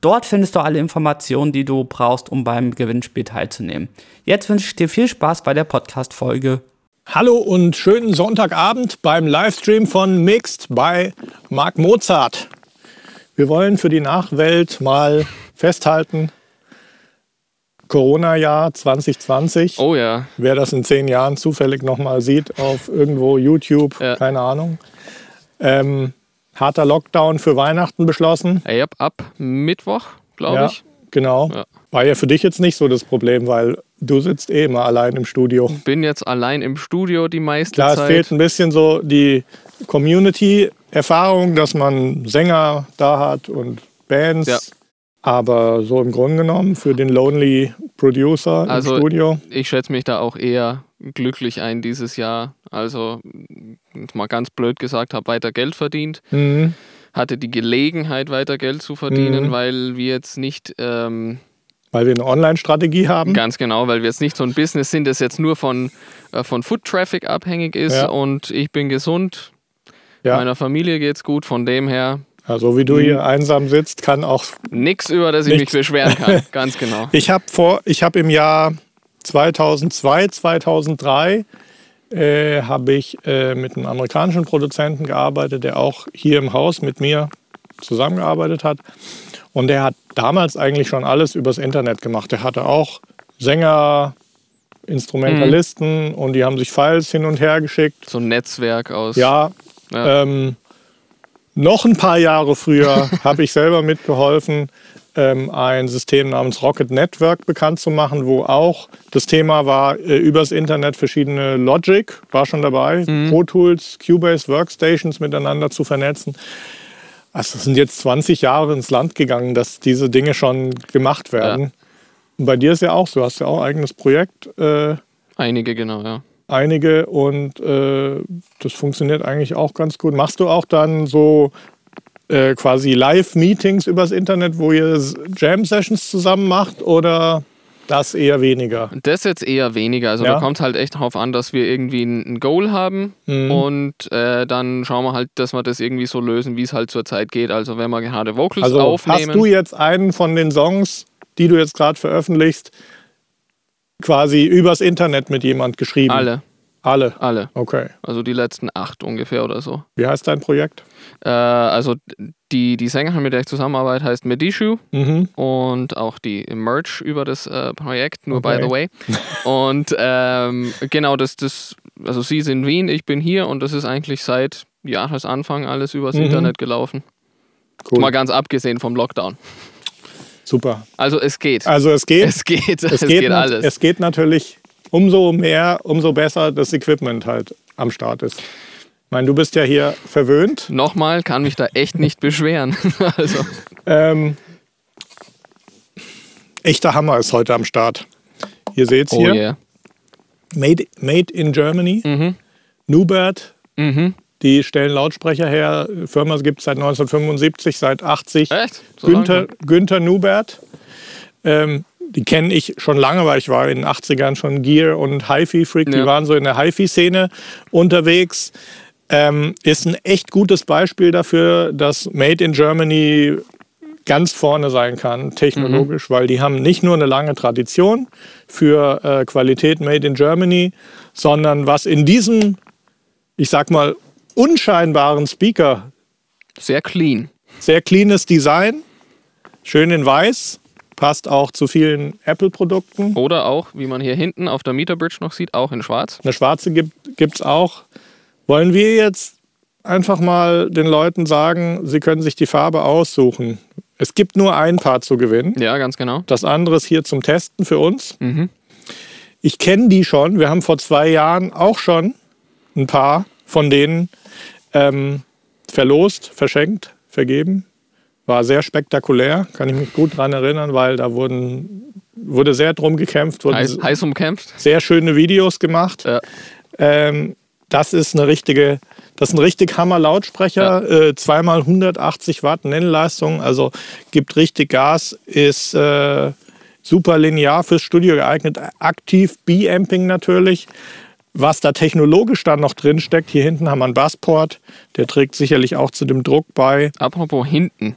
Dort findest du alle Informationen, die du brauchst, um beim Gewinnspiel teilzunehmen. Jetzt wünsche ich dir viel Spaß bei der Podcast-Folge. Hallo und schönen Sonntagabend beim Livestream von Mixed bei Marc Mozart. Wir wollen für die Nachwelt mal festhalten, Corona-Jahr 2020. Oh ja. Wer das in zehn Jahren zufällig nochmal sieht auf irgendwo YouTube, ja. keine Ahnung. Ähm, harter Lockdown für Weihnachten beschlossen. Ja, ab Mittwoch, glaube ja, ich. Genau. Ja. War ja für dich jetzt nicht so das Problem, weil du sitzt eh immer allein im Studio. Ich bin jetzt allein im Studio die meiste Klar, Zeit. es fehlt ein bisschen so die Community-Erfahrung, dass man Sänger da hat und Bands. Ja. Aber so im Grunde genommen für den Lonely Producer also im Studio. Ich schätze mich da auch eher glücklich ein dieses Jahr. Also mal ganz blöd gesagt, habe weiter Geld verdient. Mhm. Hatte die Gelegenheit, weiter Geld zu verdienen, mhm. weil wir jetzt nicht. Ähm, weil wir eine Online-Strategie haben. Ganz genau, weil wir jetzt nicht so ein Business sind, das jetzt nur von, äh, von Foot-Traffic abhängig ist ja. und ich bin gesund. Ja. Meiner Familie geht es gut, von dem her ja, so wie du hier hm. einsam sitzt, kann auch. Nichts, über das ich mich beschweren kann. Ganz genau. ich habe vor, ich habe im Jahr 2002, 2003 äh, habe ich äh, mit einem amerikanischen Produzenten gearbeitet, der auch hier im Haus mit mir zusammengearbeitet hat. Und der hat damals eigentlich schon alles übers Internet gemacht. Der hatte auch Sänger, Instrumentalisten mhm. und die haben sich Files hin und her geschickt. So ein Netzwerk aus. Ja. ja. Ähm, noch ein paar Jahre früher habe ich selber mitgeholfen, ein System namens Rocket Network bekannt zu machen, wo auch das Thema war, äh, übers Internet verschiedene Logic, war schon dabei, mhm. Pro Tools, Cubase, Workstations miteinander zu vernetzen. Also es sind jetzt 20 Jahre ins Land gegangen, dass diese Dinge schon gemacht werden. Ja. Und bei dir ist ja auch so, du hast ja auch ein eigenes Projekt. Äh, Einige, genau, ja einige und äh, das funktioniert eigentlich auch ganz gut. Machst du auch dann so äh, quasi Live-Meetings übers Internet, wo ihr Jam-Sessions zusammen macht oder das eher weniger? Das jetzt eher weniger. Also ja. da kommt halt echt darauf an, dass wir irgendwie ein Goal haben mhm. und äh, dann schauen wir halt, dass wir das irgendwie so lösen, wie es halt zur Zeit geht. Also wenn wir gerade Vocals also aufnehmen. Hast du jetzt einen von den Songs, die du jetzt gerade veröffentlichst, quasi übers Internet mit jemand geschrieben? Alle. Alle? Alle. Okay. Also die letzten acht ungefähr oder so. Wie heißt dein Projekt? Äh, also die, die Sängerin, mit der ich zusammenarbeite, heißt Medishu mhm. und auch die Merch über das äh, Projekt, nur okay. by the way. und ähm, genau, das, das, also sie ist in Wien, ich bin hier und das ist eigentlich seit Jahresanfang alles übers mhm. Internet gelaufen. Cool. Mal ganz abgesehen vom Lockdown. Super. Also es geht. Also es geht. Es geht. Es, es geht, geht alles. Es geht natürlich umso mehr, umso besser das Equipment halt am Start ist. Ich meine, du bist ja hier verwöhnt. Nochmal, kann mich da echt nicht beschweren. also. ähm, echter Hammer ist heute am Start. Ihr seht es oh hier. Yeah. Made, made in Germany. Mhm. Nubert. Mhm. Die stellen Lautsprecher her. Firma gibt es seit 1975, seit 80. Echt? So Günther, Günther Nubert. Ähm, die kenne ich schon lange, weil ich war in den 80ern schon Gear und HiFi-Freak. Ja. Die waren so in der HiFi-Szene unterwegs. Ähm, ist ein echt gutes Beispiel dafür, dass Made in Germany ganz vorne sein kann, technologisch, mhm. weil die haben nicht nur eine lange Tradition für äh, Qualität Made in Germany, sondern was in diesem, ich sag mal, unscheinbaren Speaker. Sehr clean. Sehr cleanes Design. Schön in weiß. Passt auch zu vielen Apple-Produkten. Oder auch, wie man hier hinten auf der Meterbridge noch sieht, auch in schwarz. Eine schwarze gibt es auch. Wollen wir jetzt einfach mal den Leuten sagen, sie können sich die Farbe aussuchen. Es gibt nur ein Paar zu gewinnen. Ja, ganz genau. Das andere ist hier zum Testen für uns. Mhm. Ich kenne die schon. Wir haben vor zwei Jahren auch schon ein paar von denen ähm, verlost, verschenkt, vergeben. War sehr spektakulär, kann ich mich gut daran erinnern, weil da wurden wurde sehr drum gekämpft. Heiß, heiß umkämpft. Sehr schöne Videos gemacht. Ja. Ähm, das ist eine richtige, das ist ein richtig Hammer-Lautsprecher. Ja. Äh, zweimal 180 Watt Nennleistung, also gibt richtig Gas, ist äh, super linear fürs Studio geeignet, aktiv B-Amping natürlich. Was da technologisch dann noch drin steckt, hier hinten haben wir einen Bassport, der trägt sicherlich auch zu dem Druck bei. Apropos hinten,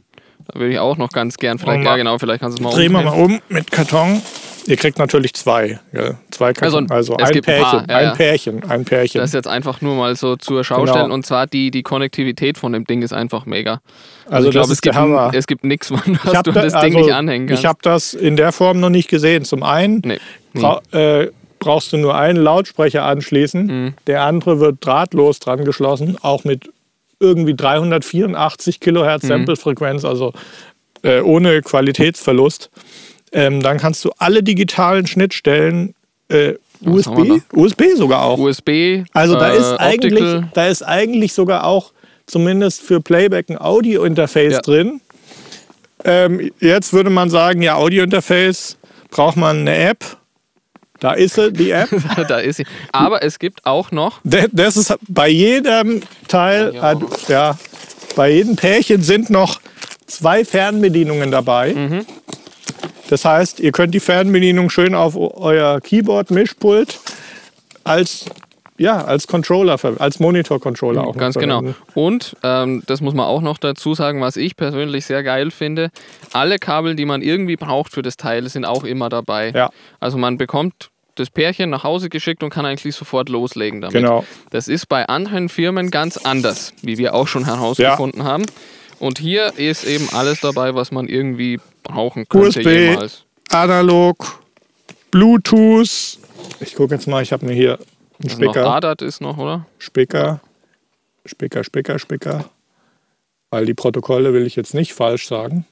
da würde ich auch noch ganz gern, vielleicht, ja genau, vielleicht kannst du es mal Drehen wir mal um mit Karton. Ihr kriegt natürlich zwei. Ja, zwei Karton, also, also ein Pärchen, ein, ja, ein Pärchen, ein Pärchen. Das ist jetzt einfach nur mal so zur Schau genau. stellen. Und zwar die, die Konnektivität von dem Ding ist einfach mega. Also, also ich glaube, es, gibt, es gibt nichts, man was du das Ding also, nicht anhängen kannst. Ich habe das in der Form noch nicht gesehen. Zum einen nee, bra äh, brauchst du nur einen Lautsprecher anschließen. Mhm. Der andere wird drahtlos dran geschlossen, auch mit irgendwie 384 Kilohertz mhm. Sample-Frequenz, also äh, ohne Qualitätsverlust. Ähm, dann kannst du alle digitalen Schnittstellen äh, USB, USB sogar auch. USB. Also da äh, ist eigentlich, da ist eigentlich sogar auch zumindest für Playback ein Audio-Interface ja. drin. Ähm, jetzt würde man sagen, ja, Audio-Interface braucht man eine App. Da ist sie, die App. da ist sie. Aber es gibt auch noch. Das ist bei jedem Teil, ja, bei jedem Pärchen sind noch zwei Fernbedienungen dabei. Mhm. Das heißt, ihr könnt die Fernbedienung schön auf euer Keyboard-Mischpult als ja, als Controller, als Monitor-Controller auch. Ganz genau. Und ähm, das muss man auch noch dazu sagen, was ich persönlich sehr geil finde: alle Kabel, die man irgendwie braucht für das Teil, sind auch immer dabei. Ja. Also man bekommt das Pärchen nach Hause geschickt und kann eigentlich sofort loslegen damit. Genau. Das ist bei anderen Firmen ganz anders, wie wir auch schon herausgefunden ja. haben. Und hier ist eben alles dabei, was man irgendwie brauchen könnte USB, jemals. Analog, Bluetooth. Ich gucke jetzt mal, ich habe mir hier einen Spicker. Noch ADAT ist noch, oder? Spicker, Spicker, Spicker, Spicker. Weil die Protokolle will ich jetzt nicht falsch sagen.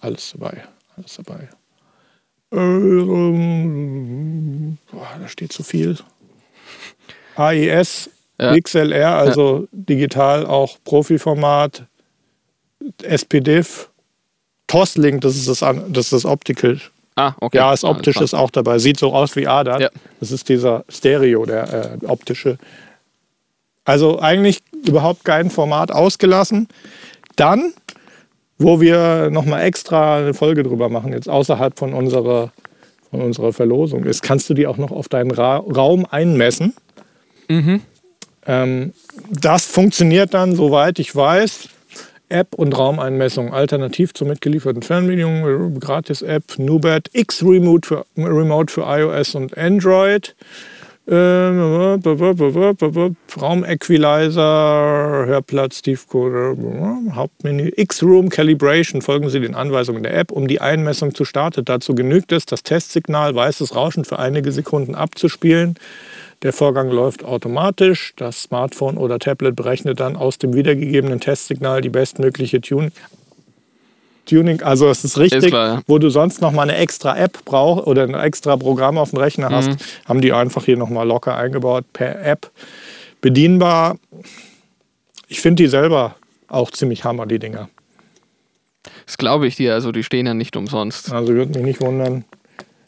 Alles dabei, alles dabei. Boah, da steht zu viel. AES, ja. XLR, also ja. digital auch Profiformat, SPDIF, Toslink, das ist das, das, ist das Optical. Ah, okay. Ja, das optische ist auch dabei. Sieht so aus wie ADAT. Ja. Das ist dieser Stereo, der äh, optische. Also eigentlich überhaupt kein Format ausgelassen. Dann, wo wir nochmal extra eine Folge drüber machen, jetzt außerhalb von unserer, von unserer Verlosung ist, kannst du die auch noch auf deinen Ra Raum einmessen. Mhm. Ähm, das funktioniert dann, soweit ich weiß, App und Raumeinmessung alternativ zur mitgelieferten Fernbedienung, Gratis-App, Nubert, X-Remote für, Remote für iOS und Android. Raumequalizer, Hörplatz, Tiefcode, Hauptmenü, X-Room Calibration. Folgen Sie den Anweisungen der App, um die Einmessung zu starten. Dazu genügt es, das Testsignal weißes Rauschen für einige Sekunden abzuspielen. Der Vorgang läuft automatisch. Das Smartphone oder Tablet berechnet dann aus dem wiedergegebenen Testsignal die bestmögliche Tune Tuning, also es ist richtig, ist klar, ja. wo du sonst noch mal eine extra App brauchst oder ein extra Programm auf dem Rechner hast, mhm. haben die einfach hier noch mal locker eingebaut per App bedienbar. Ich finde die selber auch ziemlich hammer, die Dinger. Das glaube ich dir, also die stehen ja nicht umsonst. Also würde mich nicht wundern.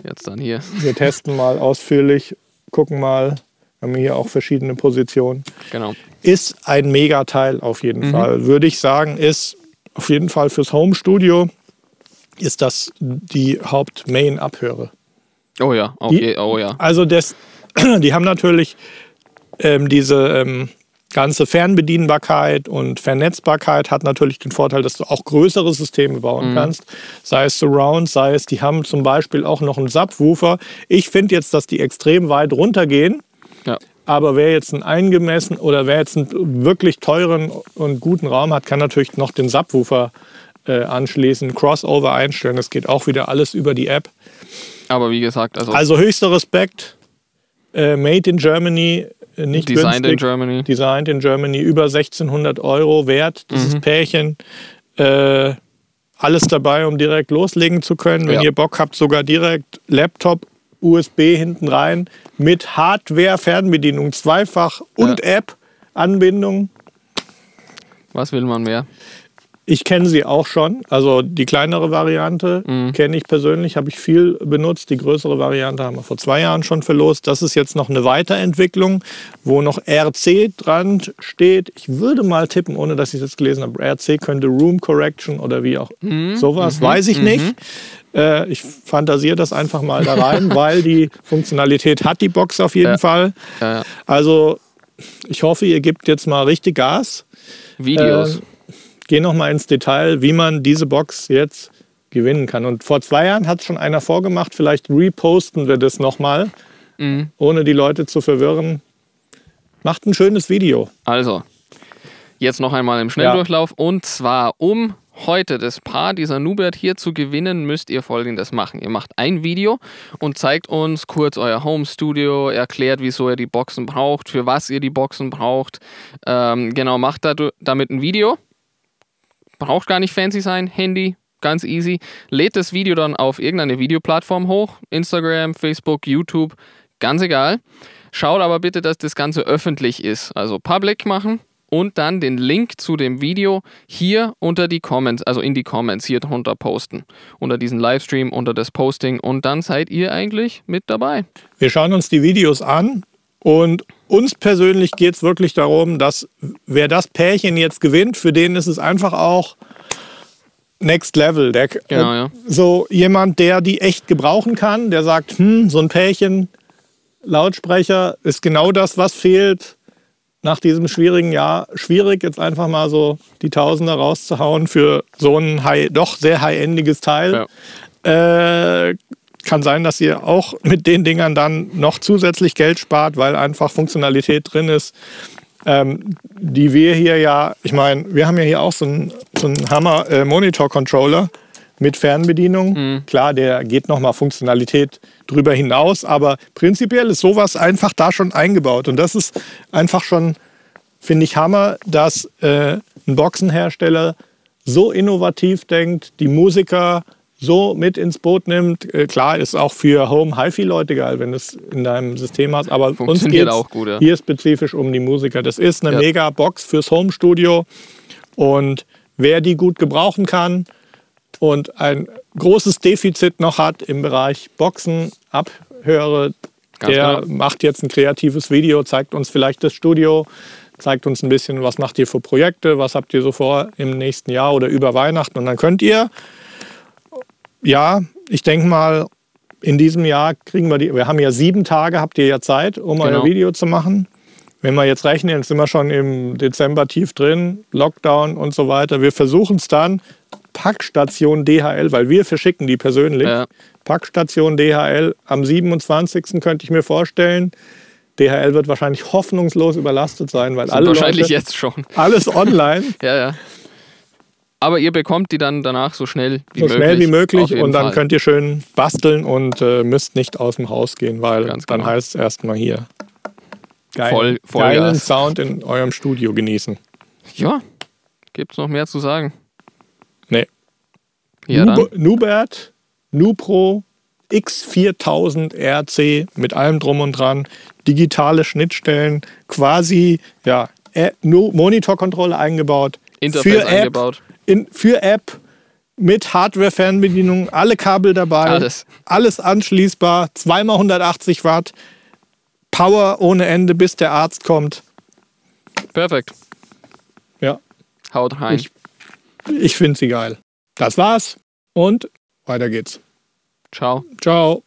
Jetzt dann hier. Wir testen mal ausführlich gucken mal. Wir haben hier auch verschiedene Positionen. Genau. Ist ein Megateil auf jeden mhm. Fall. Würde ich sagen, ist auf jeden Fall fürs Home Studio ist das die Haupt-Main-Abhöre. Oh ja, okay, oh ja. Also das, die haben natürlich ähm, diese ähm, ganze Fernbedienbarkeit und Vernetzbarkeit hat natürlich den Vorteil, dass du auch größere Systeme bauen mhm. kannst. Sei es Surround, sei es, die haben zum Beispiel auch noch einen Subwoofer. Ich finde jetzt, dass die extrem weit runtergehen. Ja. Aber wer jetzt einen eingemessen oder wer jetzt einen wirklich teuren und guten Raum hat, kann natürlich noch den Subwoofer äh, anschließen, Crossover einstellen. Das geht auch wieder alles über die App. Aber wie gesagt, also. Also höchster Respekt. Äh, Made in Germany nicht Designed günstig. in Germany. Designed in Germany, über 1600 Euro wert, dieses mhm. Pärchen. Äh, alles dabei, um direkt loslegen zu können. Wenn ja. ihr Bock habt, sogar direkt Laptop, USB hinten rein mit Hardware-Fernbedienung, zweifach und ja. App-Anbindung. Was will man mehr? Ich kenne sie auch schon. Also die kleinere Variante mhm. kenne ich persönlich, habe ich viel benutzt. Die größere Variante haben wir vor zwei Jahren schon verlost. Das ist jetzt noch eine Weiterentwicklung, wo noch RC dran steht. Ich würde mal tippen, ohne dass ich es jetzt gelesen habe, RC könnte Room Correction oder wie auch mhm. sowas, mhm. weiß ich mhm. nicht. Äh, ich fantasiere das einfach mal da rein, weil die Funktionalität hat die Box auf jeden ja. Fall. Ja. Also ich hoffe, ihr gebt jetzt mal richtig Gas. Videos. Äh, gehe noch mal ins Detail, wie man diese Box jetzt gewinnen kann. Und vor zwei Jahren hat es schon einer vorgemacht. Vielleicht reposten wir das noch mal, mhm. ohne die Leute zu verwirren. Macht ein schönes Video. Also, jetzt noch einmal im Schnelldurchlauf. Ja. Und zwar, um heute das Paar dieser Nubert hier zu gewinnen, müsst ihr folgendes machen. Ihr macht ein Video und zeigt uns kurz euer Home Studio, erklärt, wieso ihr die Boxen braucht, für was ihr die Boxen braucht. Ähm, genau, macht damit ein Video braucht gar nicht fancy sein, Handy, ganz easy. Lädt das Video dann auf irgendeine Videoplattform hoch, Instagram, Facebook, YouTube, ganz egal. Schaut aber bitte, dass das Ganze öffentlich ist, also public machen und dann den Link zu dem Video hier unter die Comments, also in die Comments hier drunter posten. Unter diesen Livestream, unter das Posting und dann seid ihr eigentlich mit dabei. Wir schauen uns die Videos an und uns persönlich geht es wirklich darum, dass wer das Pärchen jetzt gewinnt, für den ist es einfach auch Next Level. Der, genau, ja. So jemand, der die echt gebrauchen kann, der sagt, hm, so ein Pärchen, Lautsprecher ist genau das, was fehlt nach diesem schwierigen Jahr. Schwierig, jetzt einfach mal so die Tausender rauszuhauen für so ein high, doch sehr high-endiges Teil. Ja. Äh, kann sein, dass ihr auch mit den Dingern dann noch zusätzlich Geld spart, weil einfach Funktionalität drin ist, ähm, die wir hier ja, ich meine, wir haben ja hier auch so einen, so einen Hammer-Monitor-Controller mit Fernbedienung. Mhm. Klar, der geht nochmal Funktionalität drüber hinaus, aber prinzipiell ist sowas einfach da schon eingebaut. Und das ist einfach schon, finde ich, Hammer, dass äh, ein Boxenhersteller so innovativ denkt, die Musiker so mit ins Boot nimmt. Äh, klar, ist auch für Home HiFi-Leute geil, wenn du es in deinem System hast, aber uns geht auch gut, ja. hier spezifisch um die Musiker. Das ist eine ja. mega Box fürs Home-Studio und wer die gut gebrauchen kann und ein großes Defizit noch hat im Bereich Boxen, Abhöre, Ganz der klar. macht jetzt ein kreatives Video, zeigt uns vielleicht das Studio, zeigt uns ein bisschen, was macht ihr für Projekte, was habt ihr so vor im nächsten Jahr oder über Weihnachten und dann könnt ihr ja, ich denke mal, in diesem Jahr kriegen wir die. Wir haben ja sieben Tage, habt ihr ja Zeit, um genau. euer Video zu machen. Wenn wir jetzt rechnen, jetzt sind wir schon im Dezember tief drin, Lockdown und so weiter. Wir versuchen es dann. Packstation DHL, weil wir verschicken die persönlich. Ja. Packstation DHL am 27. könnte ich mir vorstellen. DHL wird wahrscheinlich hoffnungslos überlastet sein, weil alle wahrscheinlich Leute, jetzt schon. Alles online. ja, ja. Aber ihr bekommt die dann danach so schnell wie so möglich. So schnell wie möglich und dann Fall. könnt ihr schön basteln und äh, müsst nicht aus dem Haus gehen, weil Ganz dann genau. heißt es erstmal hier geil, voll, voll geilen Gas. Sound in eurem Studio genießen. Ja, gibt es noch mehr zu sagen? Nee. Ja, Nub Nubert, Nupro, X4000 RC mit allem drum und dran, digitale Schnittstellen, quasi ja, Monitorkontrolle eingebaut. Interface für eingebaut in, für App mit Hardware-Fernbedienung, alle Kabel dabei, alles, alles anschließbar, zweimal 180 Watt, Power ohne Ende, bis der Arzt kommt. Perfekt. Ja. Haut rein. Ich, ich finde sie geil. Das war's und weiter geht's. Ciao. Ciao.